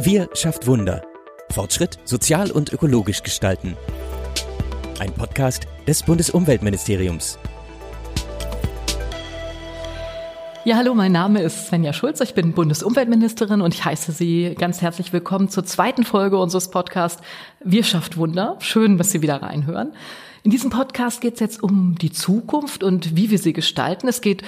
Wir schafft Wunder. Fortschritt sozial und ökologisch gestalten. Ein Podcast des Bundesumweltministeriums. Ja, hallo, mein Name ist Svenja Schulz, ich bin Bundesumweltministerin und ich heiße Sie ganz herzlich willkommen zur zweiten Folge unseres Podcasts Wir schafft Wunder. Schön, dass Sie wieder reinhören. In diesem Podcast geht es jetzt um die Zukunft und wie wir sie gestalten. Es geht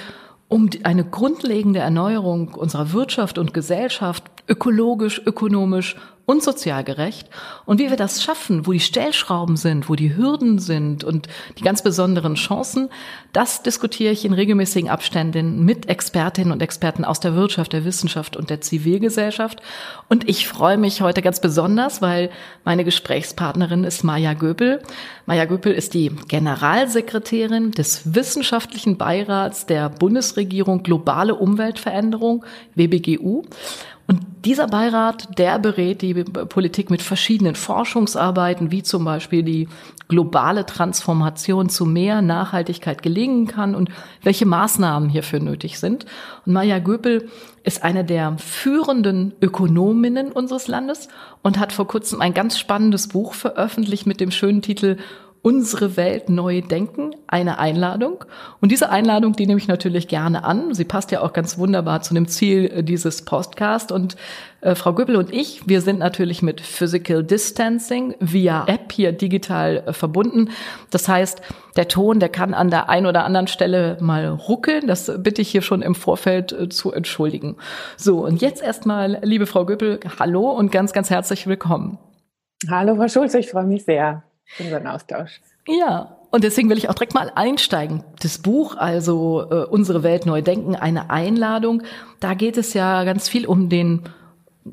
um eine grundlegende Erneuerung unserer Wirtschaft und Gesellschaft, ökologisch, ökonomisch und sozial gerecht. Und wie wir das schaffen, wo die Stellschrauben sind, wo die Hürden sind und die ganz besonderen Chancen, das diskutiere ich in regelmäßigen Abständen mit Expertinnen und Experten aus der Wirtschaft, der Wissenschaft und der Zivilgesellschaft. Und ich freue mich heute ganz besonders, weil meine Gesprächspartnerin ist Maja Göbel. Maja Göbel ist die Generalsekretärin des Wissenschaftlichen Beirats der Bundesregierung Globale Umweltveränderung, WBGU. Und dieser Beirat, der berät die Politik mit verschiedenen Forschungsarbeiten, wie zum Beispiel die globale Transformation zu mehr Nachhaltigkeit gelingen kann und welche Maßnahmen hierfür nötig sind. Und Maja Göpel ist eine der führenden Ökonominnen unseres Landes und hat vor kurzem ein ganz spannendes Buch veröffentlicht mit dem schönen Titel unsere Welt neu denken, eine Einladung. Und diese Einladung, die nehme ich natürlich gerne an. Sie passt ja auch ganz wunderbar zu dem Ziel äh, dieses Podcasts. Und äh, Frau Göbel und ich, wir sind natürlich mit Physical Distancing via App hier digital äh, verbunden. Das heißt, der Ton, der kann an der einen oder anderen Stelle mal ruckeln. Das bitte ich hier schon im Vorfeld äh, zu entschuldigen. So, und jetzt erstmal, liebe Frau Göbel, hallo und ganz, ganz herzlich willkommen. Hallo, Frau Schulze, ich freue mich sehr unseren Austausch. Ja, und deswegen will ich auch direkt mal einsteigen. Das Buch, also äh, Unsere Welt neu denken, eine Einladung, da geht es ja ganz viel um den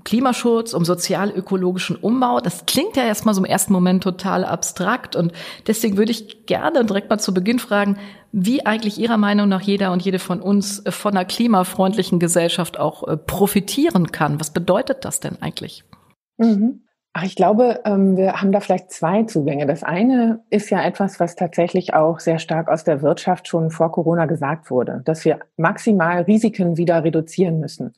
Klimaschutz, um sozial-ökologischen Umbau. Das klingt ja erstmal so im ersten Moment total abstrakt und deswegen würde ich gerne direkt mal zu Beginn fragen, wie eigentlich Ihrer Meinung nach jeder und jede von uns äh, von einer klimafreundlichen Gesellschaft auch äh, profitieren kann. Was bedeutet das denn eigentlich? Mhm. Ach, ich glaube, ähm, wir haben da vielleicht zwei Zugänge. Das eine ist ja etwas, was tatsächlich auch sehr stark aus der Wirtschaft schon vor Corona gesagt wurde, dass wir maximal Risiken wieder reduzieren müssen.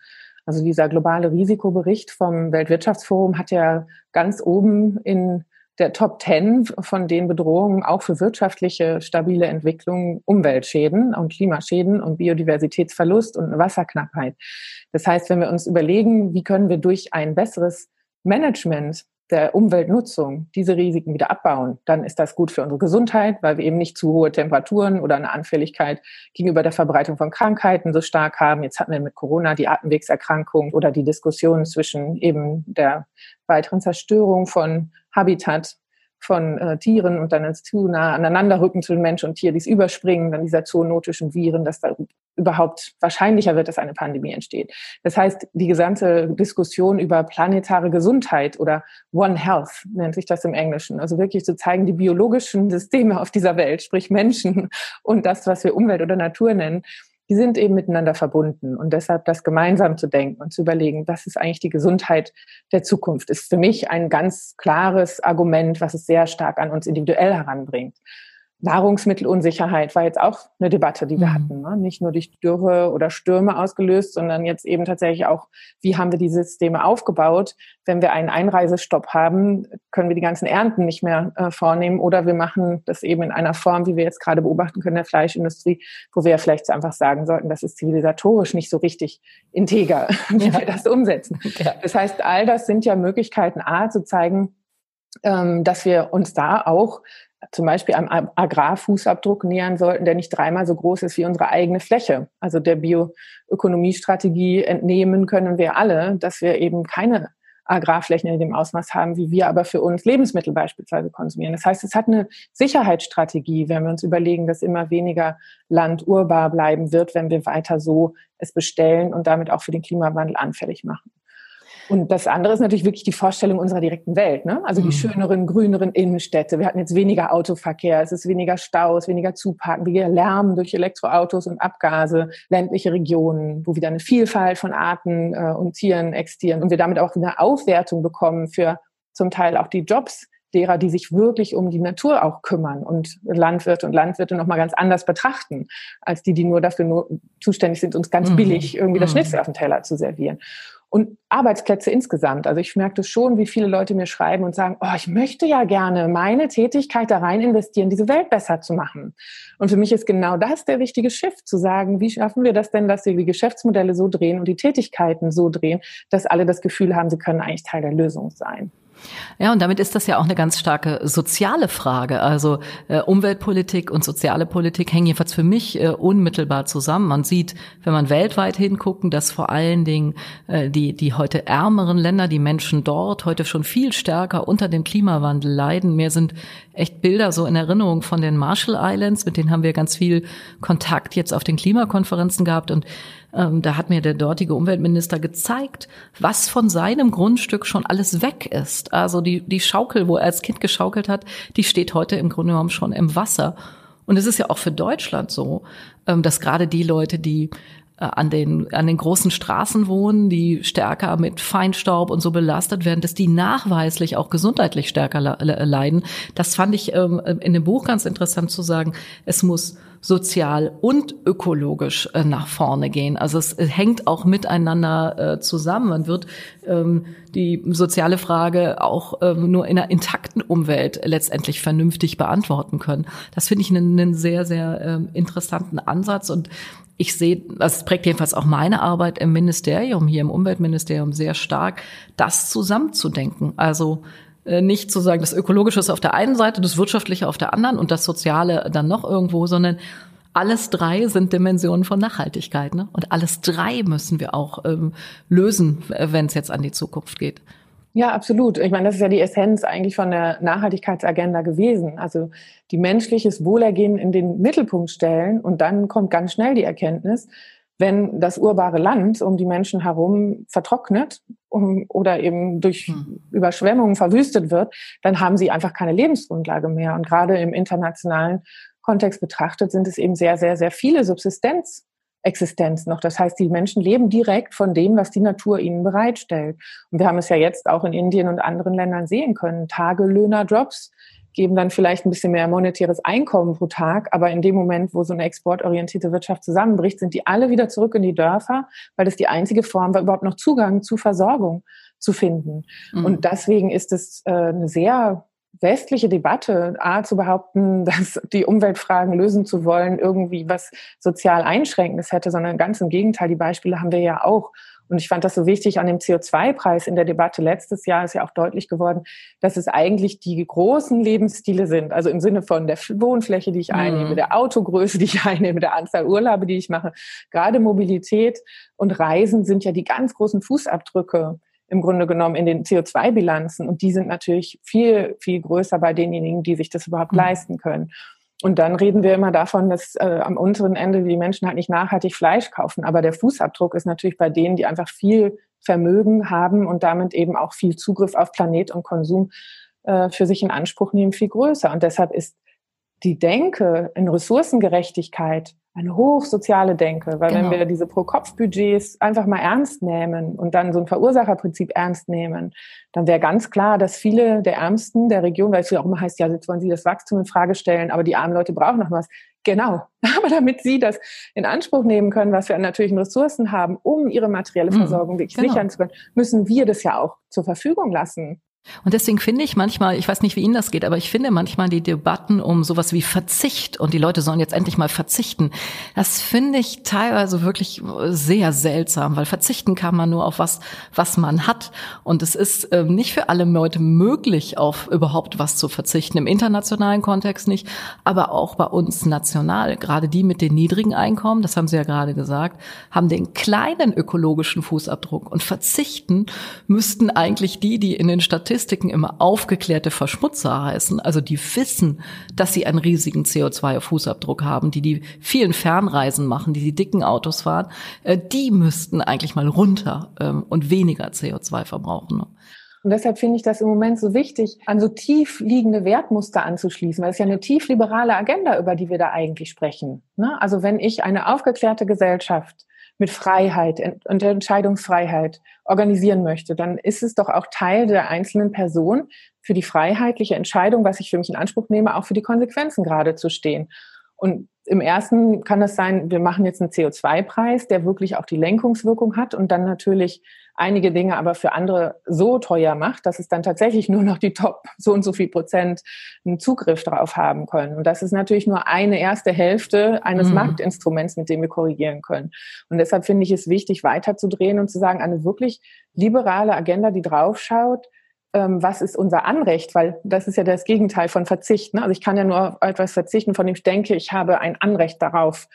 Also dieser globale Risikobericht vom Weltwirtschaftsforum hat ja ganz oben in der Top Ten von den Bedrohungen auch für wirtschaftliche stabile Entwicklung Umweltschäden und Klimaschäden und Biodiversitätsverlust und Wasserknappheit. Das heißt, wenn wir uns überlegen, wie können wir durch ein besseres Management der Umweltnutzung diese Risiken wieder abbauen, dann ist das gut für unsere Gesundheit, weil wir eben nicht zu hohe Temperaturen oder eine Anfälligkeit gegenüber der Verbreitung von Krankheiten so stark haben. Jetzt hatten wir mit Corona die Atemwegserkrankung oder die Diskussion zwischen eben der weiteren Zerstörung von Habitat von äh, Tieren und dann ins zu nah aneinanderrücken zwischen Mensch und Tier, dies Überspringen, dann dieser zoonotischen Viren, dass da überhaupt wahrscheinlicher wird, dass eine Pandemie entsteht. Das heißt, die gesamte Diskussion über planetare Gesundheit oder One Health nennt sich das im Englischen, also wirklich zu zeigen, die biologischen Systeme auf dieser Welt, sprich Menschen und das, was wir Umwelt oder Natur nennen, die sind eben miteinander verbunden. Und deshalb das gemeinsam zu denken und zu überlegen, was ist eigentlich die Gesundheit der Zukunft, ist für mich ein ganz klares Argument, was es sehr stark an uns individuell heranbringt. Nahrungsmittelunsicherheit war jetzt auch eine Debatte, die wir mhm. hatten. Ne? Nicht nur durch Dürre oder Stürme ausgelöst, sondern jetzt eben tatsächlich auch, wie haben wir die Systeme aufgebaut? Wenn wir einen Einreisestopp haben, können wir die ganzen Ernten nicht mehr äh, vornehmen oder wir machen das eben in einer Form, wie wir jetzt gerade beobachten können, der Fleischindustrie, wo wir vielleicht einfach sagen sollten, das ist zivilisatorisch nicht so richtig integer, wie ja. wir das umsetzen. Ja. Das heißt, all das sind ja Möglichkeiten, A, zu zeigen, ähm, dass wir uns da auch zum Beispiel einem Agrarfußabdruck nähern sollten, der nicht dreimal so groß ist wie unsere eigene Fläche. Also der Bioökonomiestrategie entnehmen können wir alle, dass wir eben keine Agrarflächen in dem Ausmaß haben, wie wir aber für uns Lebensmittel beispielsweise konsumieren. Das heißt, es hat eine Sicherheitsstrategie, wenn wir uns überlegen, dass immer weniger Land urbar bleiben wird, wenn wir weiter so es bestellen und damit auch für den Klimawandel anfällig machen. Und das andere ist natürlich wirklich die Vorstellung unserer direkten Welt. Ne? Also die mhm. schöneren, grüneren Innenstädte. Wir hatten jetzt weniger Autoverkehr, es ist weniger Staus, weniger Zuparken, weniger Lärm durch Elektroautos und Abgase, ländliche Regionen, wo wieder eine Vielfalt von Arten äh, und Tieren existieren und wir damit auch eine Aufwertung bekommen für zum Teil auch die Jobs derer, die sich wirklich um die Natur auch kümmern und Landwirte und Landwirte nochmal ganz anders betrachten, als die, die nur dafür nur zuständig sind, uns ganz mhm. billig irgendwie das mhm. Schnitzel auf den Teller zu servieren. Und Arbeitsplätze insgesamt. Also ich merke das schon, wie viele Leute mir schreiben und sagen, oh, ich möchte ja gerne meine Tätigkeit da rein investieren, diese Welt besser zu machen. Und für mich ist genau das der wichtige Shift, zu sagen, wie schaffen wir das denn, dass wir die Geschäftsmodelle so drehen und die Tätigkeiten so drehen, dass alle das Gefühl haben, sie können eigentlich Teil der Lösung sein. Ja, und damit ist das ja auch eine ganz starke soziale Frage. Also äh, Umweltpolitik und soziale Politik hängen jedenfalls für mich äh, unmittelbar zusammen. Man sieht, wenn man weltweit hingucken, dass vor allen Dingen äh, die, die heute ärmeren Länder, die Menschen dort heute schon viel stärker unter dem Klimawandel leiden. Mir sind echt Bilder so in Erinnerung von den Marshall Islands, mit denen haben wir ganz viel Kontakt jetzt auf den Klimakonferenzen gehabt und ähm, da hat mir der dortige Umweltminister gezeigt, was von seinem Grundstück schon alles weg ist. Also die, die Schaukel, wo er als Kind geschaukelt hat, die steht heute im Grunde genommen schon im Wasser. Und es ist ja auch für Deutschland so, ähm, dass gerade die Leute, die an den, an den großen Straßen wohnen, die stärker mit Feinstaub und so belastet werden, dass die nachweislich auch gesundheitlich stärker leiden. Das fand ich ähm, in dem Buch ganz interessant zu sagen. Es muss sozial und ökologisch äh, nach vorne gehen. Also es äh, hängt auch miteinander äh, zusammen. Man wird ähm, die soziale Frage auch ähm, nur in einer intakten Umwelt letztendlich vernünftig beantworten können. Das finde ich einen, einen sehr, sehr ähm, interessanten Ansatz und ich sehe, das prägt jedenfalls auch meine Arbeit im Ministerium, hier im Umweltministerium sehr stark, das zusammenzudenken. Also nicht zu sagen, das Ökologische ist auf der einen Seite, das Wirtschaftliche auf der anderen und das Soziale dann noch irgendwo, sondern alles drei sind Dimensionen von Nachhaltigkeit. Ne? Und alles drei müssen wir auch ähm, lösen, wenn es jetzt an die Zukunft geht. Ja, absolut. Ich meine, das ist ja die Essenz eigentlich von der Nachhaltigkeitsagenda gewesen. Also die menschliches Wohlergehen in den Mittelpunkt stellen und dann kommt ganz schnell die Erkenntnis, wenn das urbare Land um die Menschen herum vertrocknet um, oder eben durch hm. Überschwemmungen verwüstet wird, dann haben sie einfach keine Lebensgrundlage mehr. Und gerade im internationalen Kontext betrachtet sind es eben sehr, sehr, sehr viele Subsistenzexistenz noch. Das heißt, die Menschen leben direkt von dem, was die Natur ihnen bereitstellt. Und wir haben es ja jetzt auch in Indien und anderen Ländern sehen können. Tagelöhner-Jobs, geben dann vielleicht ein bisschen mehr monetäres Einkommen pro Tag, aber in dem Moment, wo so eine exportorientierte Wirtschaft zusammenbricht, sind die alle wieder zurück in die Dörfer, weil das die einzige Form war, überhaupt noch Zugang zu Versorgung zu finden. Mhm. Und deswegen ist es äh, eine sehr westliche Debatte, A, zu behaupten, dass die Umweltfragen lösen zu wollen, irgendwie was sozial Einschränkendes hätte, sondern ganz im Gegenteil, die Beispiele haben wir ja auch. Und ich fand das so wichtig an dem CO2-Preis in der Debatte letztes Jahr ist ja auch deutlich geworden, dass es eigentlich die großen Lebensstile sind. Also im Sinne von der Wohnfläche, die ich einnehme, mhm. der Autogröße, die ich einnehme, der Anzahl Urlaube, die ich mache. Gerade Mobilität und Reisen sind ja die ganz großen Fußabdrücke im Grunde genommen in den CO2-Bilanzen. Und die sind natürlich viel, viel größer bei denjenigen, die sich das überhaupt mhm. leisten können. Und dann reden wir immer davon, dass äh, am unteren Ende die Menschen halt nicht nachhaltig Fleisch kaufen. Aber der Fußabdruck ist natürlich bei denen, die einfach viel Vermögen haben und damit eben auch viel Zugriff auf Planet und Konsum äh, für sich in Anspruch nehmen, viel größer. Und deshalb ist die Denke in Ressourcengerechtigkeit eine hochsoziale Denke, weil genau. wenn wir diese Pro-Kopf-Budgets einfach mal ernst nehmen und dann so ein Verursacherprinzip ernst nehmen, dann wäre ganz klar, dass viele der Ärmsten der Region, weil es ja auch immer heißt, ja, jetzt wollen sie das Wachstum in Frage stellen, aber die armen Leute brauchen noch was. Genau. Aber damit sie das in Anspruch nehmen können, was wir an natürlichen Ressourcen haben, um ihre materielle mhm. Versorgung wirklich genau. sichern zu können, müssen wir das ja auch zur Verfügung lassen. Und deswegen finde ich manchmal, ich weiß nicht, wie Ihnen das geht, aber ich finde manchmal die Debatten um sowas wie Verzicht und die Leute sollen jetzt endlich mal verzichten, das finde ich teilweise wirklich sehr seltsam, weil verzichten kann man nur auf was, was man hat. Und es ist äh, nicht für alle Leute möglich, auf überhaupt was zu verzichten, im internationalen Kontext nicht, aber auch bei uns national. Gerade die mit den niedrigen Einkommen, das haben Sie ja gerade gesagt, haben den kleinen ökologischen Fußabdruck und verzichten müssten eigentlich die, die in den Statistiken Statistiken immer aufgeklärte Verschmutzer heißen, also die wissen, dass sie einen riesigen CO2-Fußabdruck haben, die die vielen Fernreisen machen, die die dicken Autos fahren, äh, die müssten eigentlich mal runter ähm, und weniger CO2 verbrauchen. Ne? Und deshalb finde ich das im Moment so wichtig, an so tief liegende Wertmuster anzuschließen, weil es ja eine tief liberale Agenda, über die wir da eigentlich sprechen. Ne? Also wenn ich eine aufgeklärte Gesellschaft mit Freiheit und Entscheidungsfreiheit organisieren möchte, dann ist es doch auch Teil der einzelnen Person, für die freiheitliche Entscheidung, was ich für mich in Anspruch nehme, auch für die Konsequenzen gerade zu stehen. Und im ersten kann es sein, wir machen jetzt einen CO2-Preis, der wirklich auch die Lenkungswirkung hat und dann natürlich einige Dinge aber für andere so teuer macht, dass es dann tatsächlich nur noch die Top so und so viel Prozent einen Zugriff darauf haben können. Und das ist natürlich nur eine erste Hälfte eines mhm. Marktinstruments, mit dem wir korrigieren können. Und deshalb finde ich es wichtig, weiterzudrehen und zu sagen, eine wirklich liberale Agenda, die draufschaut, ähm, was ist unser Anrecht, weil das ist ja das Gegenteil von Verzicht. Ne? Also ich kann ja nur auf etwas verzichten, von dem ich denke, ich habe ein Anrecht darauf.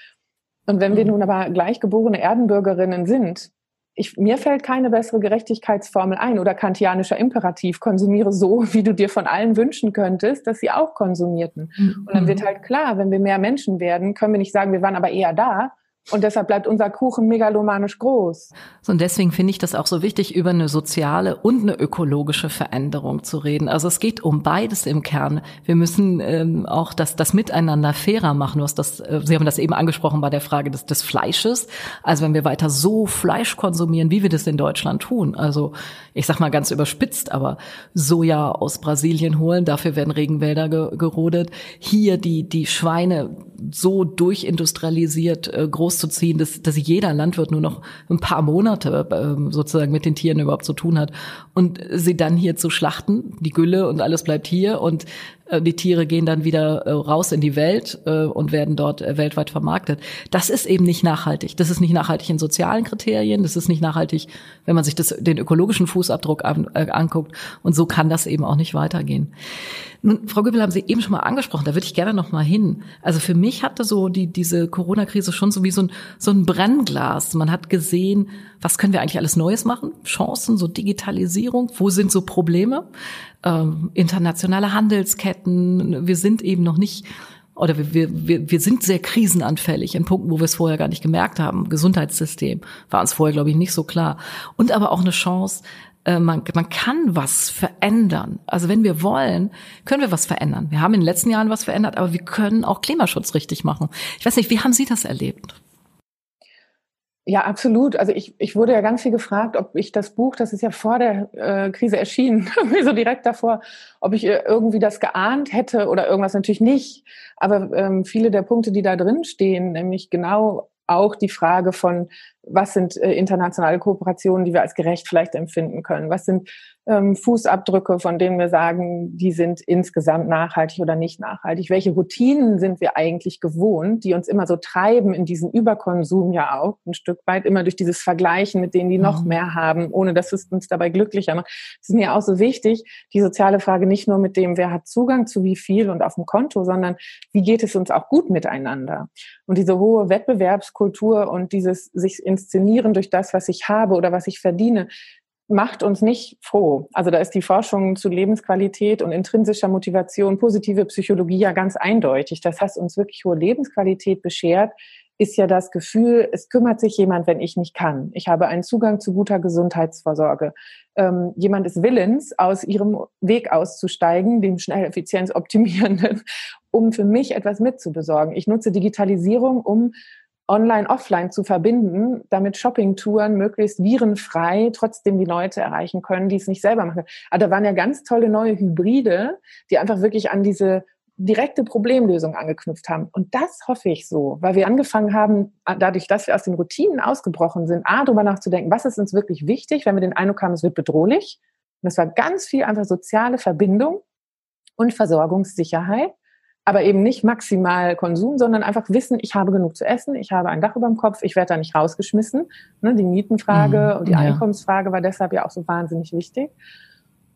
Und wenn wir mhm. nun aber gleichgeborene Erdenbürgerinnen sind, ich, mir fällt keine bessere Gerechtigkeitsformel ein oder kantianischer Imperativ, konsumiere so, wie du dir von allen wünschen könntest, dass sie auch konsumierten. Mhm. Und dann wird halt klar, wenn wir mehr Menschen werden, können wir nicht sagen, wir waren aber eher da, und deshalb bleibt unser Kuchen megalomanisch groß. So, und deswegen finde ich das auch so wichtig, über eine soziale und eine ökologische Veränderung zu reden. Also es geht um beides im Kern. Wir müssen ähm, auch das, das Miteinander fairer machen. Du hast das, äh, Sie haben das eben angesprochen bei der Frage des, des Fleisches. Also wenn wir weiter so Fleisch konsumieren, wie wir das in Deutschland tun, also ich sag mal ganz überspitzt, aber Soja aus Brasilien holen, dafür werden Regenwälder ge gerodet. Hier die, die Schweine so durchindustrialisiert äh, groß großzuziehen, dass, dass jeder Landwirt nur noch ein paar Monate äh, sozusagen mit den Tieren überhaupt zu tun hat. Und sie dann hier zu schlachten, die Gülle und alles bleibt hier und die Tiere gehen dann wieder äh, raus in die Welt äh, und werden dort weltweit vermarktet. Das ist eben nicht nachhaltig. Das ist nicht nachhaltig in sozialen Kriterien. Das ist nicht nachhaltig, wenn man sich das, den ökologischen Fußabdruck an, äh, anguckt. Und so kann das eben auch nicht weitergehen. Nun, Frau Göbel haben Sie eben schon mal angesprochen. Da würde ich gerne noch mal hin. Also für mich hatte so die, diese Corona-Krise schon so wie so ein, so ein Brennglas. Man hat gesehen, was können wir eigentlich alles Neues machen? Chancen, so Digitalisierung. Wo sind so Probleme? ähm, internationale Handelsketten. Wir sind eben noch nicht oder wir, wir, wir sind sehr krisenanfällig in Punkten, wo wir es vorher gar nicht gemerkt haben. Gesundheitssystem war uns vorher, glaube ich, nicht so klar. Und aber auch eine Chance, äh, man, man kann was verändern. Also wenn wir wollen, können wir was verändern. Wir haben in den letzten Jahren was verändert, aber wir können auch Klimaschutz richtig machen. Ich weiß nicht, wie haben Sie das erlebt? Ja, absolut. Also ich, ich wurde ja ganz viel gefragt, ob ich das Buch, das ist ja vor der äh, Krise erschienen, so direkt davor, ob ich äh, irgendwie das geahnt hätte oder irgendwas natürlich nicht. Aber ähm, viele der Punkte, die da drin stehen, nämlich genau auch die Frage von, was sind äh, internationale Kooperationen, die wir als gerecht vielleicht empfinden können? Was sind ähm, Fußabdrücke, von denen wir sagen, die sind insgesamt nachhaltig oder nicht nachhaltig? Welche Routinen sind wir eigentlich gewohnt, die uns immer so treiben in diesen Überkonsum ja auch ein Stück weit, immer durch dieses Vergleichen mit denen, die noch mhm. mehr haben, ohne dass es uns dabei glücklicher macht. Es ist mir auch so wichtig, die soziale Frage nicht nur mit dem, wer hat Zugang zu wie viel und auf dem Konto, sondern wie geht es uns auch gut miteinander? Und diese hohe Wettbewerbskultur und dieses sich inszenieren durch das, was ich habe oder was ich verdiene, macht uns nicht froh. Also da ist die Forschung zu Lebensqualität und intrinsischer Motivation, positive Psychologie ja ganz eindeutig. Das heißt, uns wirklich hohe Lebensqualität beschert, ist ja das Gefühl, es kümmert sich jemand, wenn ich nicht kann. Ich habe einen Zugang zu guter Gesundheitsvorsorge. Ähm, jemand ist willens, aus ihrem Weg auszusteigen, dem schnell Effizienz optimierenden, um für mich etwas mitzubesorgen. Ich nutze Digitalisierung, um online, offline zu verbinden, damit Shoppingtouren möglichst virenfrei trotzdem die Leute erreichen können, die es nicht selber machen. Aber da waren ja ganz tolle neue Hybride, die einfach wirklich an diese direkte Problemlösung angeknüpft haben. Und das hoffe ich so, weil wir angefangen haben, dadurch, dass wir aus den Routinen ausgebrochen sind, A, darüber nachzudenken, was ist uns wirklich wichtig, wenn wir den Eindruck haben, es wird bedrohlich. Und das war ganz viel einfach soziale Verbindung und Versorgungssicherheit aber eben nicht maximal Konsum, sondern einfach wissen, ich habe genug zu essen, ich habe ein Dach über dem Kopf, ich werde da nicht rausgeschmissen. Ne, die Mietenfrage mhm, und die ja. Einkommensfrage war deshalb ja auch so wahnsinnig wichtig.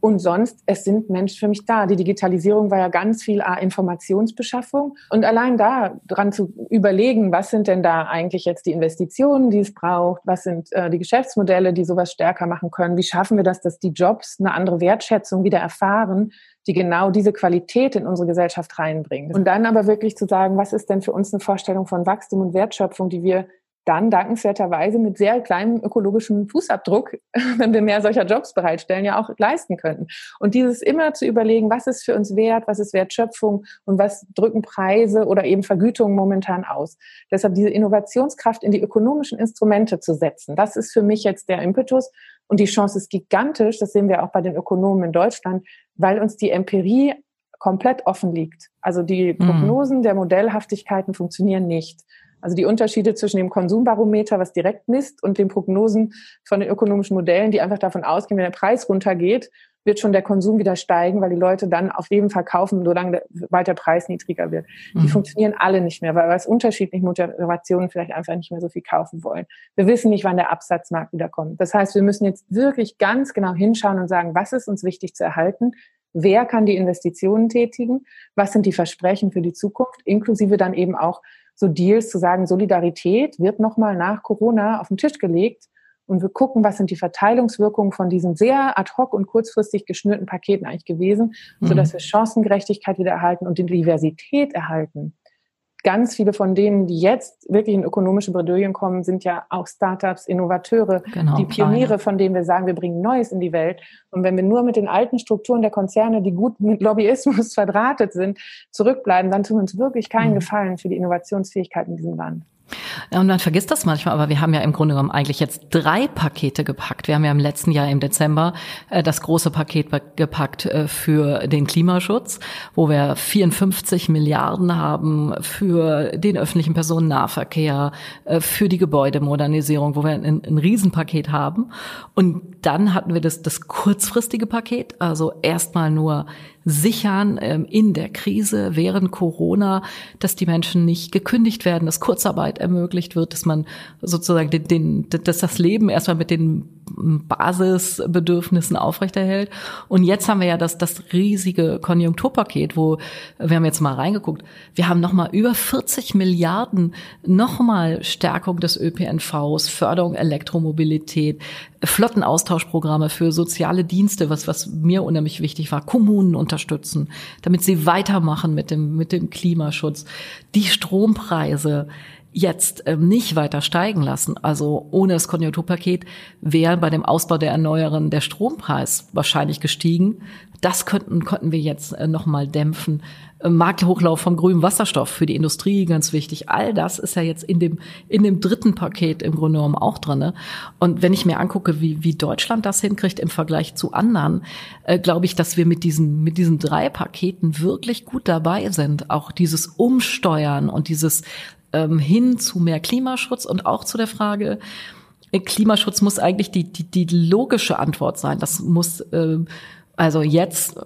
Und sonst, es sind Menschen für mich da. Die Digitalisierung war ja ganz viel A, Informationsbeschaffung. Und allein da dran zu überlegen, was sind denn da eigentlich jetzt die Investitionen, die es braucht? Was sind äh, die Geschäftsmodelle, die sowas stärker machen können? Wie schaffen wir das, dass die Jobs eine andere Wertschätzung wieder erfahren? die genau diese Qualität in unsere Gesellschaft reinbringen. Und dann aber wirklich zu sagen, was ist denn für uns eine Vorstellung von Wachstum und Wertschöpfung, die wir dann dankenswerterweise mit sehr kleinem ökologischen Fußabdruck, wenn wir mehr solcher Jobs bereitstellen, ja auch leisten könnten. Und dieses immer zu überlegen, was ist für uns Wert, was ist Wertschöpfung und was drücken Preise oder eben Vergütungen momentan aus. Deshalb diese Innovationskraft in die ökonomischen Instrumente zu setzen, das ist für mich jetzt der Impetus. Und die Chance ist gigantisch, das sehen wir auch bei den Ökonomen in Deutschland, weil uns die Empirie komplett offen liegt. Also die mhm. Prognosen der Modellhaftigkeiten funktionieren nicht. Also die Unterschiede zwischen dem Konsumbarometer, was direkt misst, und den Prognosen von den ökonomischen Modellen, die einfach davon ausgehen, wenn der Preis runtergeht, wird schon der Konsum wieder steigen, weil die Leute dann auf jeden Fall kaufen, solange der, bald der Preis niedriger wird. Mhm. Die funktionieren alle nicht mehr, weil aus unterschiedlichen Motivationen vielleicht einfach nicht mehr so viel kaufen wollen. Wir wissen nicht, wann der Absatzmarkt wieder kommt. Das heißt, wir müssen jetzt wirklich ganz genau hinschauen und sagen, was ist uns wichtig zu erhalten? Wer kann die Investitionen tätigen? Was sind die Versprechen für die Zukunft? Inklusive dann eben auch so Deals zu sagen, Solidarität wird nochmal nach Corona auf den Tisch gelegt und wir gucken, was sind die Verteilungswirkungen von diesen sehr ad hoc und kurzfristig geschnürten Paketen eigentlich gewesen, mhm. sodass wir Chancengerechtigkeit wieder erhalten und die Diversität erhalten ganz viele von denen, die jetzt wirklich in ökonomische Bredouillen kommen, sind ja auch Startups, Innovateure, genau, die Pioniere, kleine. von denen wir sagen, wir bringen Neues in die Welt. Und wenn wir nur mit den alten Strukturen der Konzerne, die gut mit Lobbyismus verdrahtet sind, zurückbleiben, dann tun wir uns wirklich keinen mhm. Gefallen für die Innovationsfähigkeit in diesem Land. Und man vergisst das manchmal, aber wir haben ja im Grunde genommen eigentlich jetzt drei Pakete gepackt. Wir haben ja im letzten Jahr im Dezember äh, das große Paket gepackt äh, für den Klimaschutz, wo wir 54 Milliarden haben für den öffentlichen Personennahverkehr, äh, für die Gebäudemodernisierung, wo wir ein, ein Riesenpaket haben. Und dann hatten wir das, das kurzfristige Paket, also erstmal nur sichern ähm, in der Krise während Corona, dass die Menschen nicht gekündigt werden, dass Kurzarbeit ermöglicht wird, dass man sozusagen den, den, dass das Leben erstmal mit den Basisbedürfnissen aufrechterhält. Und jetzt haben wir ja das, das riesige Konjunkturpaket, wo wir haben jetzt mal reingeguckt. Wir haben nochmal über 40 Milliarden nochmal Stärkung des ÖPNVs, Förderung Elektromobilität, Flottenaustauschprogramme für soziale Dienste, was, was mir unheimlich wichtig war, Kommunen unterstützen, damit sie weitermachen mit dem, mit dem Klimaschutz, die Strompreise, jetzt ähm, nicht weiter steigen lassen, also ohne das Konjunkturpaket, wäre bei dem Ausbau der Erneuerbaren der Strompreis wahrscheinlich gestiegen. Das könnten, könnten wir jetzt äh, nochmal dämpfen. Äh, Markthochlauf vom grünen Wasserstoff für die Industrie, ganz wichtig. All das ist ja jetzt in dem, in dem dritten Paket im Grunde genommen auch drinne. Und wenn ich mir angucke, wie, wie Deutschland das hinkriegt im Vergleich zu anderen, äh, glaube ich, dass wir mit diesen, mit diesen drei Paketen wirklich gut dabei sind. Auch dieses Umsteuern und dieses ähm, hin zu mehr Klimaschutz und auch zu der Frage, äh, Klimaschutz muss eigentlich die, die, die logische Antwort sein. Das muss, äh, also jetzt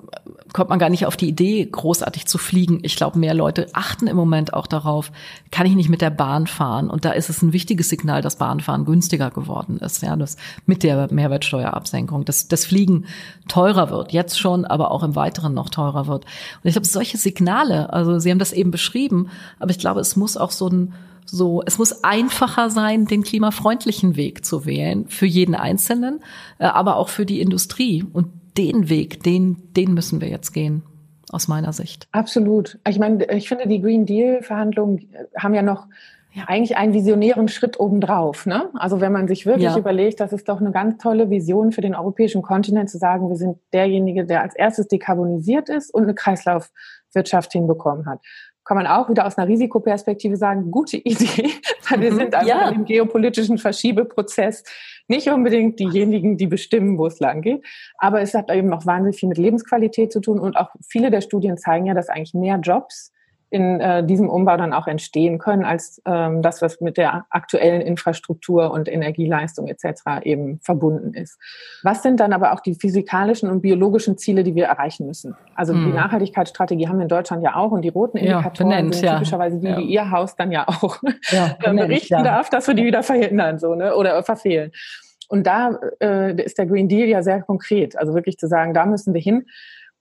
kommt man gar nicht auf die Idee, großartig zu fliegen. Ich glaube, mehr Leute achten im Moment auch darauf, kann ich nicht mit der Bahn fahren? Und da ist es ein wichtiges Signal, dass Bahnfahren günstiger geworden ist, ja, das mit der Mehrwertsteuerabsenkung, dass das Fliegen teurer wird, jetzt schon, aber auch im Weiteren noch teurer wird. Und ich glaube, solche Signale, also Sie haben das eben beschrieben, aber ich glaube, es muss auch so ein so, es muss einfacher sein, den klimafreundlichen Weg zu wählen für jeden Einzelnen, äh, aber auch für die Industrie. Und den Weg, den, den müssen wir jetzt gehen, aus meiner Sicht. Absolut. Ich meine, ich finde, die Green Deal-Verhandlungen haben ja noch ja. eigentlich einen visionären Schritt obendrauf. Ne? Also wenn man sich wirklich ja. überlegt, das ist doch eine ganz tolle Vision für den europäischen Kontinent, zu sagen, wir sind derjenige, der als erstes dekarbonisiert ist und eine Kreislaufwirtschaft hinbekommen hat kann man auch wieder aus einer Risikoperspektive sagen, gute Idee, weil wir mhm. sind also ja. im geopolitischen Verschiebeprozess nicht unbedingt diejenigen, die bestimmen, wo es lang geht. Aber es hat eben noch wahnsinnig viel mit Lebensqualität zu tun und auch viele der Studien zeigen ja, dass eigentlich mehr Jobs in äh, diesem Umbau dann auch entstehen können, als ähm, das, was mit der aktuellen Infrastruktur und Energieleistung etc. eben verbunden ist. Was sind dann aber auch die physikalischen und biologischen Ziele, die wir erreichen müssen? Also hm. die Nachhaltigkeitsstrategie haben wir in Deutschland ja auch und die roten Indikatoren ja, benennt, sind typischerweise die, ja. die ihr Haus dann ja auch ja, benennt, berichten darf, dass wir die wieder verhindern so ne oder verfehlen. Und da äh, ist der Green Deal ja sehr konkret, also wirklich zu sagen, da müssen wir hin.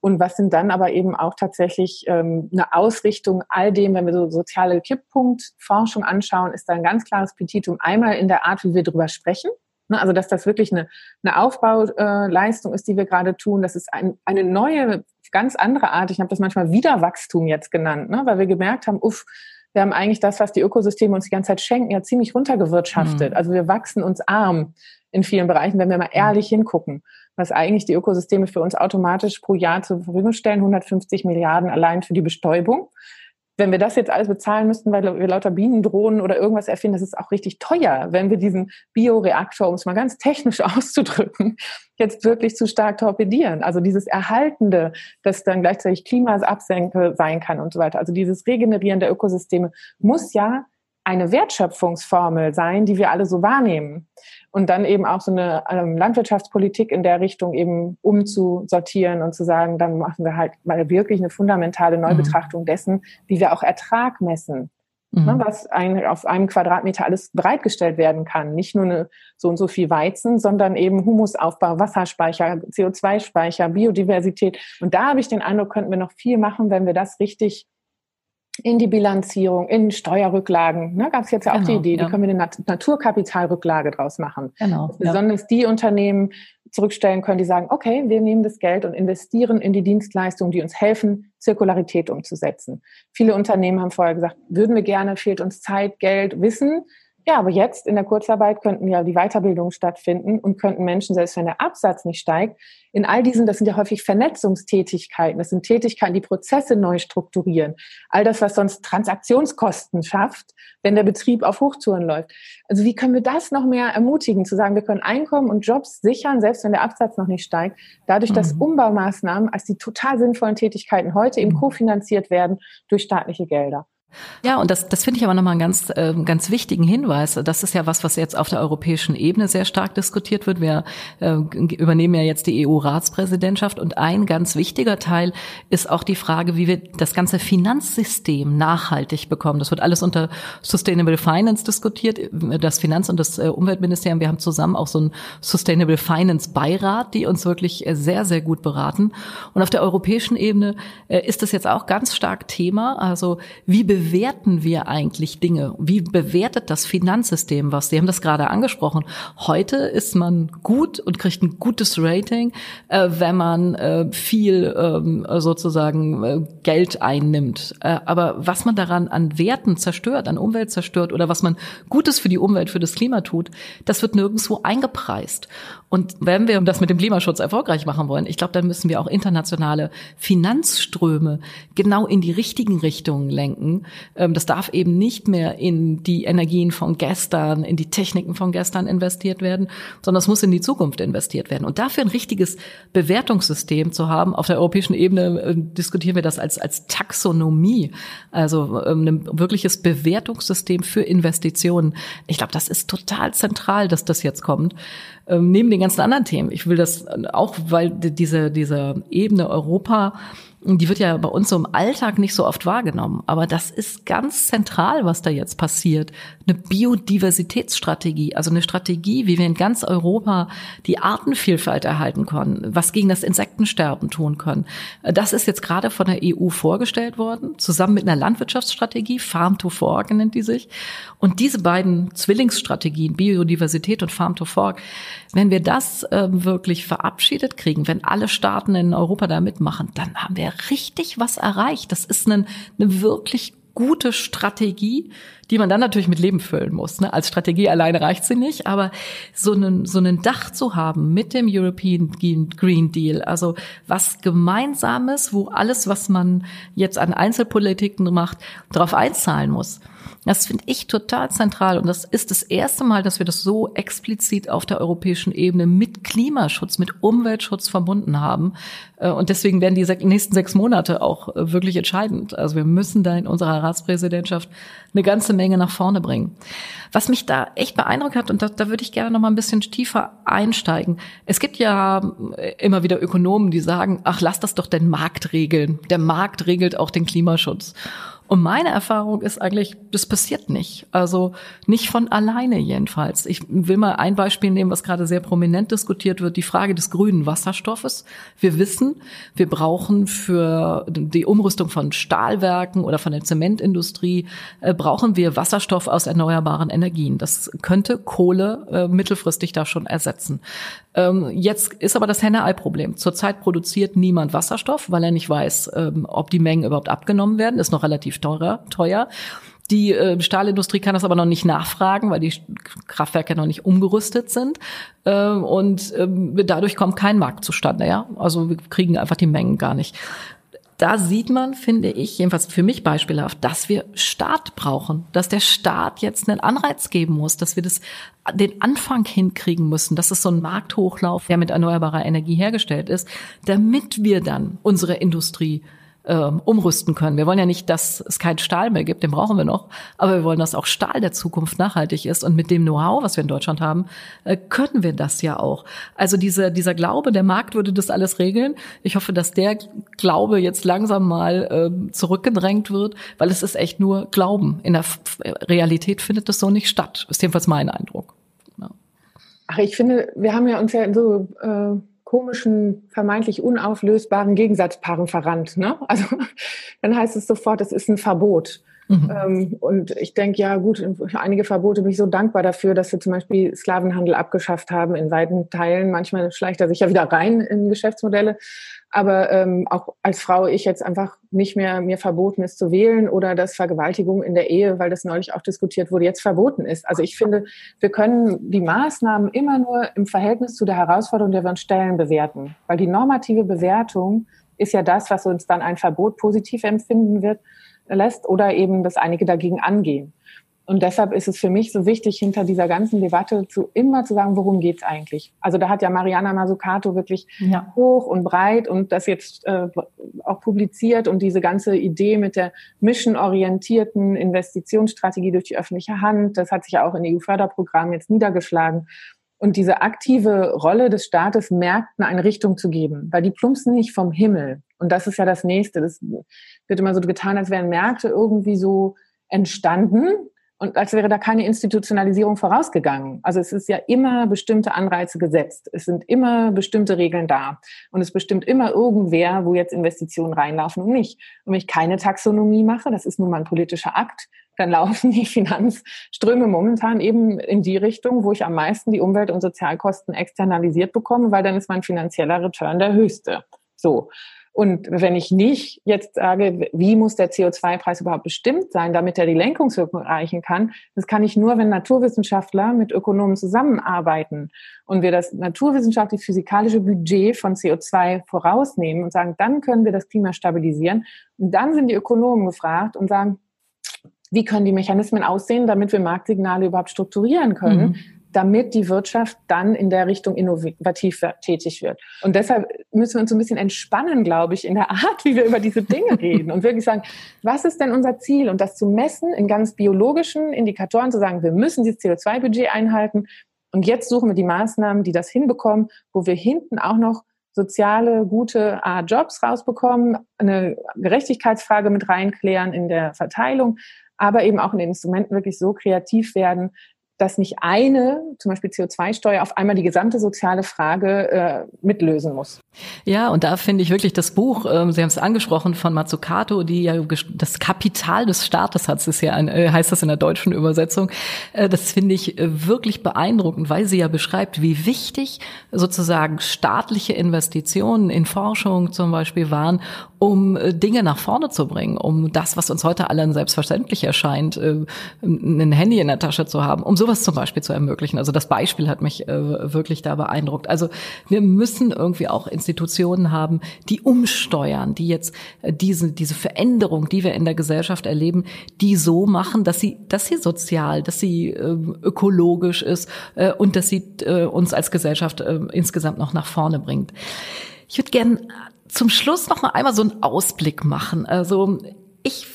Und was sind dann aber eben auch tatsächlich ähm, eine Ausrichtung all dem, wenn wir so soziale Kipppunktforschung anschauen, ist da ein ganz klares Petitum einmal in der Art, wie wir drüber sprechen. Ne, also dass das wirklich eine, eine Aufbauleistung ist, die wir gerade tun. Das ist ein, eine neue, ganz andere Art. Ich habe das manchmal Wiederwachstum jetzt genannt, ne, weil wir gemerkt haben, uff, wir haben eigentlich das, was die Ökosysteme uns die ganze Zeit schenken, ja ziemlich runtergewirtschaftet. Mhm. Also wir wachsen uns arm in vielen Bereichen, wenn wir mal ehrlich mhm. hingucken was eigentlich die Ökosysteme für uns automatisch pro Jahr zur Verfügung stellen, 150 Milliarden allein für die Bestäubung. Wenn wir das jetzt alles bezahlen müssten, weil wir lauter Bienen drohen oder irgendwas erfinden, das ist auch richtig teuer, wenn wir diesen Bioreaktor, um es mal ganz technisch auszudrücken, jetzt wirklich zu stark torpedieren. Also dieses Erhaltende, das dann gleichzeitig Klimaabsenke sein kann und so weiter. Also dieses Regenerieren der Ökosysteme muss ja eine Wertschöpfungsformel sein, die wir alle so wahrnehmen. Und dann eben auch so eine ähm, Landwirtschaftspolitik in der Richtung eben umzusortieren und zu sagen, dann machen wir halt mal wirklich eine fundamentale Neubetrachtung mhm. dessen, wie wir auch Ertrag messen. Ne, mhm. was ein, auf einem Quadratmeter alles bereitgestellt werden kann. Nicht nur eine, so und so viel Weizen, sondern eben Humusaufbau, Wasserspeicher, CO2-Speicher, Biodiversität. Und da habe ich den Eindruck, könnten wir noch viel machen, wenn wir das richtig in die Bilanzierung, in Steuerrücklagen. Ne, Gab es jetzt ja auch genau, die Idee, ja. die können wir eine Naturkapitalrücklage draus machen. Genau, besonders ja. die Unternehmen zurückstellen können, die sagen, okay, wir nehmen das Geld und investieren in die Dienstleistungen, die uns helfen, Zirkularität umzusetzen. Viele Unternehmen haben vorher gesagt, würden wir gerne, fehlt uns Zeit, Geld, Wissen. Ja, aber jetzt in der Kurzarbeit könnten ja die Weiterbildungen stattfinden und könnten Menschen, selbst wenn der Absatz nicht steigt, in all diesen, das sind ja häufig Vernetzungstätigkeiten, das sind Tätigkeiten, die Prozesse neu strukturieren. All das, was sonst Transaktionskosten schafft, wenn der Betrieb auf Hochtouren läuft. Also wie können wir das noch mehr ermutigen, zu sagen, wir können Einkommen und Jobs sichern, selbst wenn der Absatz noch nicht steigt, dadurch, mhm. dass Umbaumaßnahmen als die total sinnvollen Tätigkeiten heute eben mhm. kofinanziert werden durch staatliche Gelder. Ja, und das, das finde ich aber nochmal einen ganz, äh, ganz wichtigen Hinweis. Das ist ja was, was jetzt auf der europäischen Ebene sehr stark diskutiert wird. Wir äh, übernehmen ja jetzt die EU-Ratspräsidentschaft und ein ganz wichtiger Teil ist auch die Frage, wie wir das ganze Finanzsystem nachhaltig bekommen. Das wird alles unter Sustainable Finance diskutiert. Das Finanz- und das äh, Umweltministerium, wir haben zusammen auch so einen Sustainable Finance Beirat, die uns wirklich äh, sehr, sehr gut beraten. Und auf der europäischen Ebene äh, ist das jetzt auch ganz stark Thema. Also wie bewerten wir eigentlich Dinge? Wie bewertet das Finanzsystem was? Sie haben das gerade angesprochen. Heute ist man gut und kriegt ein gutes Rating, äh, wenn man äh, viel ähm, sozusagen äh, Geld einnimmt. Äh, aber was man daran an Werten zerstört, an Umwelt zerstört oder was man Gutes für die Umwelt, für das Klima tut, das wird nirgendwo eingepreist. Und wenn wir das mit dem Klimaschutz erfolgreich machen wollen, ich glaube, dann müssen wir auch internationale Finanzströme genau in die richtigen Richtungen lenken. Ähm, das darf eben nicht mehr in die Energien von gestern, in die Techniken von gestern investiert werden, sondern es muss in die Zukunft investiert werden. Und dafür ein richtiges Bewertungssystem zu haben, auf der europäischen Ebene äh, diskutieren wir das als, als Taxonomie, also ähm, ein wirkliches Bewertungssystem für Investitionen. Ich glaube, das ist total zentral, dass das jetzt kommt ähm, neben den ganzen anderen Themen. Ich will das auch, weil diese, diese Ebene Europa die wird ja bei uns so im Alltag nicht so oft wahrgenommen. Aber das ist ganz zentral, was da jetzt passiert. Eine Biodiversitätsstrategie, also eine Strategie, wie wir in ganz Europa die Artenvielfalt erhalten können, was gegen das Insektensterben tun können. Das ist jetzt gerade von der EU vorgestellt worden, zusammen mit einer Landwirtschaftsstrategie, Farm to Fork nennt die sich. Und diese beiden Zwillingsstrategien, Biodiversität und Farm to Fork, wenn wir das äh, wirklich verabschiedet kriegen, wenn alle Staaten in Europa da mitmachen, dann haben wir richtig was erreicht. Das ist eine, eine wirklich gute Strategie, die man dann natürlich mit Leben füllen muss. Ne? Als Strategie alleine reicht sie nicht, aber so einen, so einen Dach zu haben mit dem European Green Deal, also was Gemeinsames, wo alles, was man jetzt an Einzelpolitiken macht, darauf einzahlen muss. Das finde ich total zentral und das ist das erste Mal, dass wir das so explizit auf der europäischen Ebene mit Klimaschutz, mit Umweltschutz verbunden haben. Äh, und deswegen werden die nächsten sechs Monate auch äh, wirklich entscheidend. Also wir müssen da in unserer Ratspräsidentschaft eine ganze Menge nach vorne bringen. Was mich da echt beeindruckt hat, und da, da würde ich gerne noch mal ein bisschen tiefer einsteigen. Es gibt ja äh, immer wieder Ökonomen, die sagen, ach, lass das doch den Markt regeln. Der Markt regelt auch den Klimaschutz. Und meine Erfahrung ist eigentlich, das passiert nicht. Also nicht von alleine jedenfalls. Ich will mal ein Beispiel nehmen, was gerade sehr prominent diskutiert wird, die Frage des grünen Wasserstoffes. Wir wissen, wir brauchen für die Umrüstung von Stahlwerken oder von der Zementindustrie, äh, brauchen wir Wasserstoff aus erneuerbaren Energien. Das könnte Kohle äh, mittelfristig da schon ersetzen. Ähm, jetzt ist aber das Henne-Ei-Problem. Zurzeit produziert niemand Wasserstoff, weil er nicht weiß, ähm, ob die Mengen überhaupt abgenommen werden. Ist noch relativ teurer. teuer. Die äh, Stahlindustrie kann das aber noch nicht nachfragen, weil die Kraftwerke noch nicht umgerüstet sind. Äh, und äh, dadurch kommt kein Markt zustande. Ja? Also wir kriegen einfach die Mengen gar nicht da sieht man, finde ich, jedenfalls für mich beispielhaft, dass wir Staat brauchen, dass der Staat jetzt einen Anreiz geben muss, dass wir das den Anfang hinkriegen müssen, dass es so ein Markthochlauf, der mit erneuerbarer Energie hergestellt ist, damit wir dann unsere Industrie ähm, umrüsten können. Wir wollen ja nicht, dass es keinen Stahl mehr gibt, den brauchen wir noch, aber wir wollen, dass auch Stahl der Zukunft nachhaltig ist. Und mit dem Know-how, was wir in Deutschland haben, äh, können wir das ja auch. Also dieser, dieser Glaube, der Markt würde das alles regeln. Ich hoffe, dass der Glaube jetzt langsam mal äh, zurückgedrängt wird, weil es ist echt nur Glauben. In der Realität findet das so nicht statt. Ist jedenfalls mein Eindruck. Ja. Ach, ich finde, wir haben ja uns ja so äh komischen, vermeintlich unauflösbaren Gegensatzpaaren verrannt. Ne? Also dann heißt es sofort, es ist ein Verbot. Mhm. Ähm, und ich denke, ja gut, einige Verbote bin ich so dankbar dafür, dass wir zum Beispiel Sklavenhandel abgeschafft haben in weiten Teilen. Manchmal schleicht er sich ja wieder rein in Geschäftsmodelle aber ähm, auch als Frau ich jetzt einfach nicht mehr mir verboten ist zu wählen oder dass Vergewaltigung in der Ehe, weil das neulich auch diskutiert wurde, jetzt verboten ist. Also ich finde, wir können die Maßnahmen immer nur im Verhältnis zu der Herausforderung, der wir uns stellen, bewerten, weil die normative Bewertung ist ja das, was uns dann ein Verbot positiv empfinden wird lässt oder eben, dass einige dagegen angehen. Und deshalb ist es für mich so wichtig, hinter dieser ganzen Debatte zu immer zu sagen, worum geht's eigentlich? Also da hat ja Mariana Mazzucato wirklich ja. hoch und breit und das jetzt äh, auch publiziert und diese ganze Idee mit der missionorientierten Investitionsstrategie durch die öffentliche Hand, das hat sich ja auch in EU-Förderprogrammen jetzt niedergeschlagen. Und diese aktive Rolle des Staates, Märkten eine Richtung zu geben, weil die plumpsen nicht vom Himmel. Und das ist ja das Nächste. Das wird immer so getan, als wären Märkte irgendwie so entstanden und als wäre da keine Institutionalisierung vorausgegangen. Also es ist ja immer bestimmte Anreize gesetzt. Es sind immer bestimmte Regeln da. Und es bestimmt immer irgendwer, wo jetzt Investitionen reinlaufen und nicht. Und wenn ich keine Taxonomie mache, das ist nun mal ein politischer Akt, dann laufen die Finanzströme momentan eben in die Richtung, wo ich am meisten die Umwelt- und Sozialkosten externalisiert bekomme, weil dann ist mein finanzieller Return der höchste. So. Und wenn ich nicht jetzt sage, wie muss der CO2-Preis überhaupt bestimmt sein, damit er die Lenkungswirkung erreichen kann, das kann ich nur, wenn Naturwissenschaftler mit Ökonomen zusammenarbeiten und wir das naturwissenschaftlich-physikalische Budget von CO2 vorausnehmen und sagen, dann können wir das Klima stabilisieren. Und dann sind die Ökonomen gefragt und sagen, wie können die Mechanismen aussehen, damit wir Marktsignale überhaupt strukturieren können, mhm damit die Wirtschaft dann in der Richtung innovativ tätig wird. Und deshalb müssen wir uns so ein bisschen entspannen, glaube ich, in der Art, wie wir über diese Dinge reden und wirklich sagen, was ist denn unser Ziel? Und das zu messen in ganz biologischen Indikatoren, zu sagen, wir müssen dieses CO2-Budget einhalten. Und jetzt suchen wir die Maßnahmen, die das hinbekommen, wo wir hinten auch noch soziale, gute Jobs rausbekommen, eine Gerechtigkeitsfrage mit reinklären in der Verteilung, aber eben auch in den Instrumenten wirklich so kreativ werden, dass nicht eine, zum Beispiel CO2-Steuer, auf einmal die gesamte soziale Frage äh, mitlösen muss. Ja, und da finde ich wirklich das Buch, ähm, Sie haben es angesprochen, von Mazzucato, die ja das Kapital des Staates hat, ist ja äh, heißt das in der deutschen Übersetzung. Äh, das finde ich äh, wirklich beeindruckend, weil sie ja beschreibt, wie wichtig sozusagen staatliche Investitionen in Forschung zum Beispiel waren, um äh, Dinge nach vorne zu bringen, um das, was uns heute allen selbstverständlich erscheint, äh, ein Handy in der Tasche zu haben, um sowas zum Beispiel zu ermöglichen. Also das Beispiel hat mich äh, wirklich da beeindruckt. Also wir müssen irgendwie auch Institutionen haben, die umsteuern, die jetzt diese, diese Veränderung, die wir in der Gesellschaft erleben, die so machen, dass sie, dass sie sozial, dass sie ökologisch ist und dass sie uns als Gesellschaft insgesamt noch nach vorne bringt. Ich würde gerne zum Schluss noch mal einmal so einen Ausblick machen. Also ich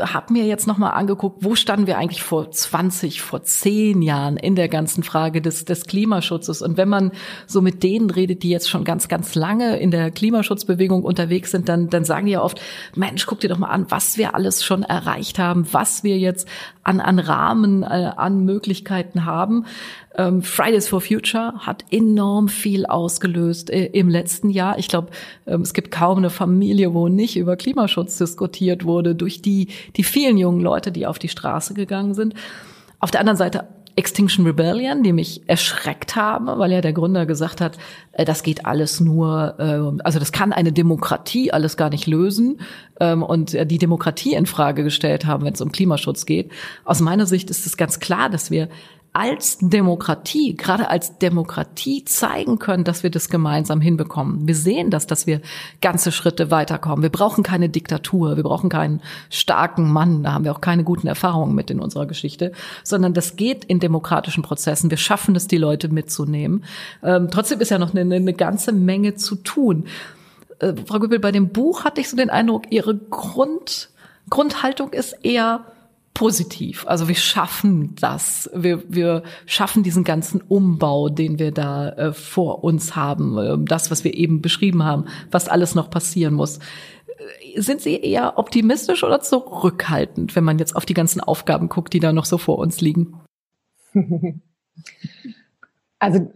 habe mir jetzt noch mal angeguckt, wo standen wir eigentlich vor 20, vor 10 Jahren in der ganzen Frage des, des Klimaschutzes. Und wenn man so mit denen redet, die jetzt schon ganz, ganz lange in der Klimaschutzbewegung unterwegs sind, dann, dann sagen die ja oft, Mensch, guck dir doch mal an, was wir alles schon erreicht haben, was wir jetzt an, an Rahmen, äh, an Möglichkeiten haben. Ähm, Fridays for Future hat enorm viel ausgelöst äh, im letzten Jahr. Ich glaube, ähm, es gibt kaum eine Familie, wo nicht über Klimaschutz diskutiert wurde, durch die, die vielen jungen Leute, die auf die Straße gegangen sind. Auf der anderen Seite Extinction Rebellion, die mich erschreckt haben, weil ja der Gründer gesagt hat, äh, das geht alles nur, äh, also das kann eine Demokratie alles gar nicht lösen ähm, und die Demokratie in Frage gestellt haben, wenn es um Klimaschutz geht. Aus meiner Sicht ist es ganz klar, dass wir als Demokratie, gerade als Demokratie zeigen können, dass wir das gemeinsam hinbekommen. Wir sehen das, dass wir ganze Schritte weiterkommen. Wir brauchen keine Diktatur, wir brauchen keinen starken Mann, da haben wir auch keine guten Erfahrungen mit in unserer Geschichte, sondern das geht in demokratischen Prozessen. Wir schaffen es, die Leute mitzunehmen. Ähm, trotzdem ist ja noch eine, eine ganze Menge zu tun äh, Frau Göbel, bei dem Buch hatte ich so den Eindruck, Ihre Grund, Grundhaltung ist eher positiv. Also wir schaffen das. Wir, wir schaffen diesen ganzen Umbau, den wir da äh, vor uns haben. Äh, das, was wir eben beschrieben haben, was alles noch passieren muss. Äh, sind Sie eher optimistisch oder zurückhaltend, wenn man jetzt auf die ganzen Aufgaben guckt, die da noch so vor uns liegen? Also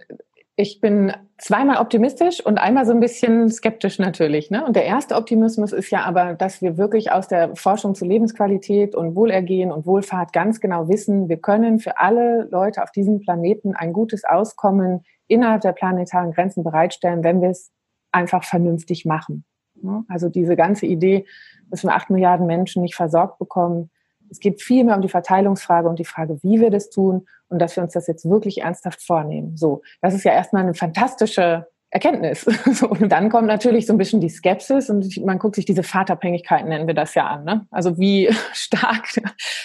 ich bin zweimal optimistisch und einmal so ein bisschen skeptisch natürlich. Ne? Und der erste Optimismus ist ja aber, dass wir wirklich aus der Forschung zu Lebensqualität und Wohlergehen und Wohlfahrt ganz genau wissen, wir können für alle Leute auf diesem Planeten ein gutes Auskommen innerhalb der planetaren Grenzen bereitstellen, wenn wir es einfach vernünftig machen. Ne? Also diese ganze Idee, dass wir acht Milliarden Menschen nicht versorgt bekommen, es geht viel mehr um die Verteilungsfrage und die Frage, wie wir das tun und dass wir uns das jetzt wirklich ernsthaft vornehmen. So, das ist ja erstmal eine fantastische Erkenntnis. und dann kommt natürlich so ein bisschen die Skepsis und man guckt sich diese Vaterabhängigkeiten, nennen wir das ja an. Ne? Also wie stark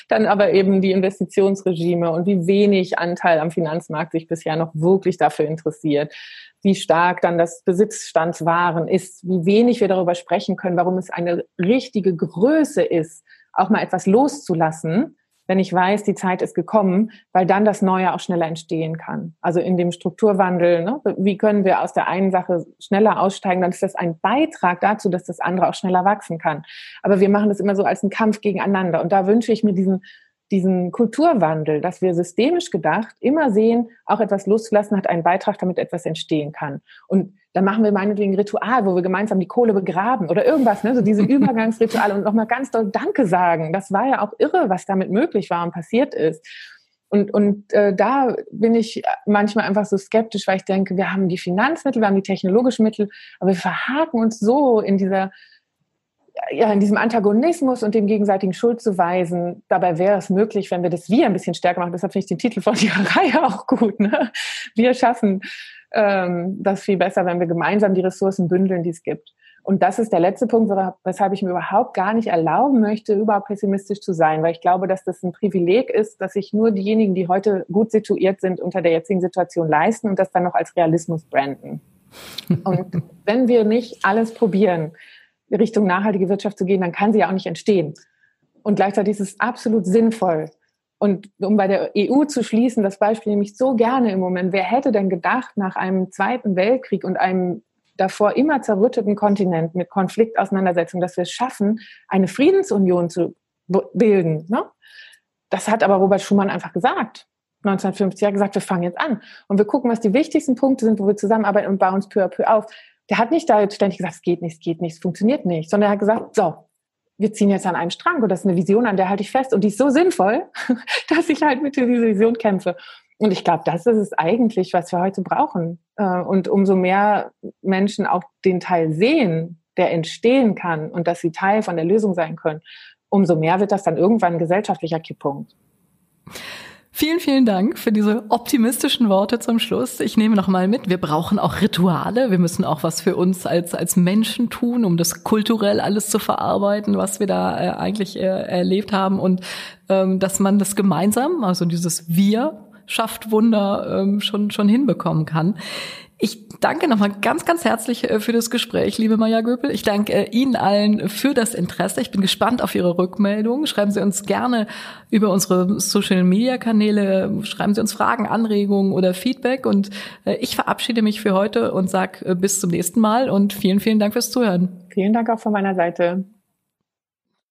dann aber eben die Investitionsregime und wie wenig Anteil am Finanzmarkt sich bisher noch wirklich dafür interessiert, wie stark dann das Besitzstandswaren ist, wie wenig wir darüber sprechen können, warum es eine richtige Größe ist, auch mal etwas loszulassen, wenn ich weiß, die Zeit ist gekommen, weil dann das Neue auch schneller entstehen kann. Also in dem Strukturwandel, ne, wie können wir aus der einen Sache schneller aussteigen, dann ist das ein Beitrag dazu, dass das andere auch schneller wachsen kann. Aber wir machen das immer so als einen Kampf gegeneinander. Und da wünsche ich mir diesen diesen Kulturwandel, dass wir systemisch gedacht immer sehen, auch etwas loszulassen hat einen Beitrag, damit etwas entstehen kann. Und dann machen wir meinetwegen ein Ritual, wo wir gemeinsam die Kohle begraben oder irgendwas, ne? so diese Übergangsrituale und nochmal ganz doll Danke sagen. Das war ja auch irre, was damit möglich war und passiert ist. Und, und äh, da bin ich manchmal einfach so skeptisch, weil ich denke, wir haben die Finanzmittel, wir haben die technologischen Mittel, aber wir verhaken uns so in dieser ja, in diesem Antagonismus und dem gegenseitigen Schuldzuweisen, dabei wäre es möglich, wenn wir das Wir ein bisschen stärker machen. Deshalb finde ich den Titel von ihrer Reihe auch gut. Ne? Wir schaffen ähm, das viel besser, wenn wir gemeinsam die Ressourcen bündeln, die es gibt. Und das ist der letzte Punkt, weshalb ich mir überhaupt gar nicht erlauben möchte, überhaupt pessimistisch zu sein, weil ich glaube, dass das ein Privileg ist, dass sich nur diejenigen, die heute gut situiert sind, unter der jetzigen Situation leisten und das dann noch als Realismus branden. Und wenn wir nicht alles probieren, Richtung nachhaltige Wirtschaft zu gehen, dann kann sie ja auch nicht entstehen. Und gleichzeitig ist es absolut sinnvoll. Und um bei der EU zu schließen, das Beispiel nehme ich so gerne im Moment. Wer hätte denn gedacht, nach einem Zweiten Weltkrieg und einem davor immer zerrütteten Kontinent mit Konfliktauseinandersetzungen, dass wir es schaffen, eine Friedensunion zu bilden. Ne? Das hat aber Robert Schumann einfach gesagt. 1950 hat gesagt, wir fangen jetzt an. Und wir gucken, was die wichtigsten Punkte sind, wo wir zusammenarbeiten und bauen uns peu à peu auf der hat nicht da jetzt ständig gesagt, es geht nicht, es geht nicht, es funktioniert nicht, sondern er hat gesagt, so, wir ziehen jetzt an einem Strang und das ist eine Vision, an der halte ich fest und die ist so sinnvoll, dass ich halt mit dieser Vision kämpfe. Und ich glaube, das ist es eigentlich, was wir heute brauchen. Äh, und umso mehr Menschen auch den Teil sehen, der entstehen kann und dass sie Teil von der Lösung sein können, umso mehr wird das dann irgendwann ein gesellschaftlicher Kipppunkt. Vielen, vielen Dank für diese optimistischen Worte zum Schluss. Ich nehme noch mal mit, wir brauchen auch Rituale. Wir müssen auch was für uns als, als Menschen tun, um das kulturell alles zu verarbeiten, was wir da äh, eigentlich äh, erlebt haben und ähm, dass man das gemeinsam, also dieses Wir schafft Wunder ähm, schon, schon hinbekommen kann. Ich danke nochmal ganz, ganz herzlich äh, für das Gespräch, liebe Maja Göpel. Ich danke äh, Ihnen allen für das Interesse. Ich bin gespannt auf Ihre Rückmeldungen. Schreiben Sie uns gerne über unsere Social-Media-Kanäle, schreiben Sie uns Fragen, Anregungen oder Feedback. Und äh, ich verabschiede mich für heute und sage bis zum nächsten Mal und vielen, vielen Dank fürs Zuhören. Vielen Dank auch von meiner Seite.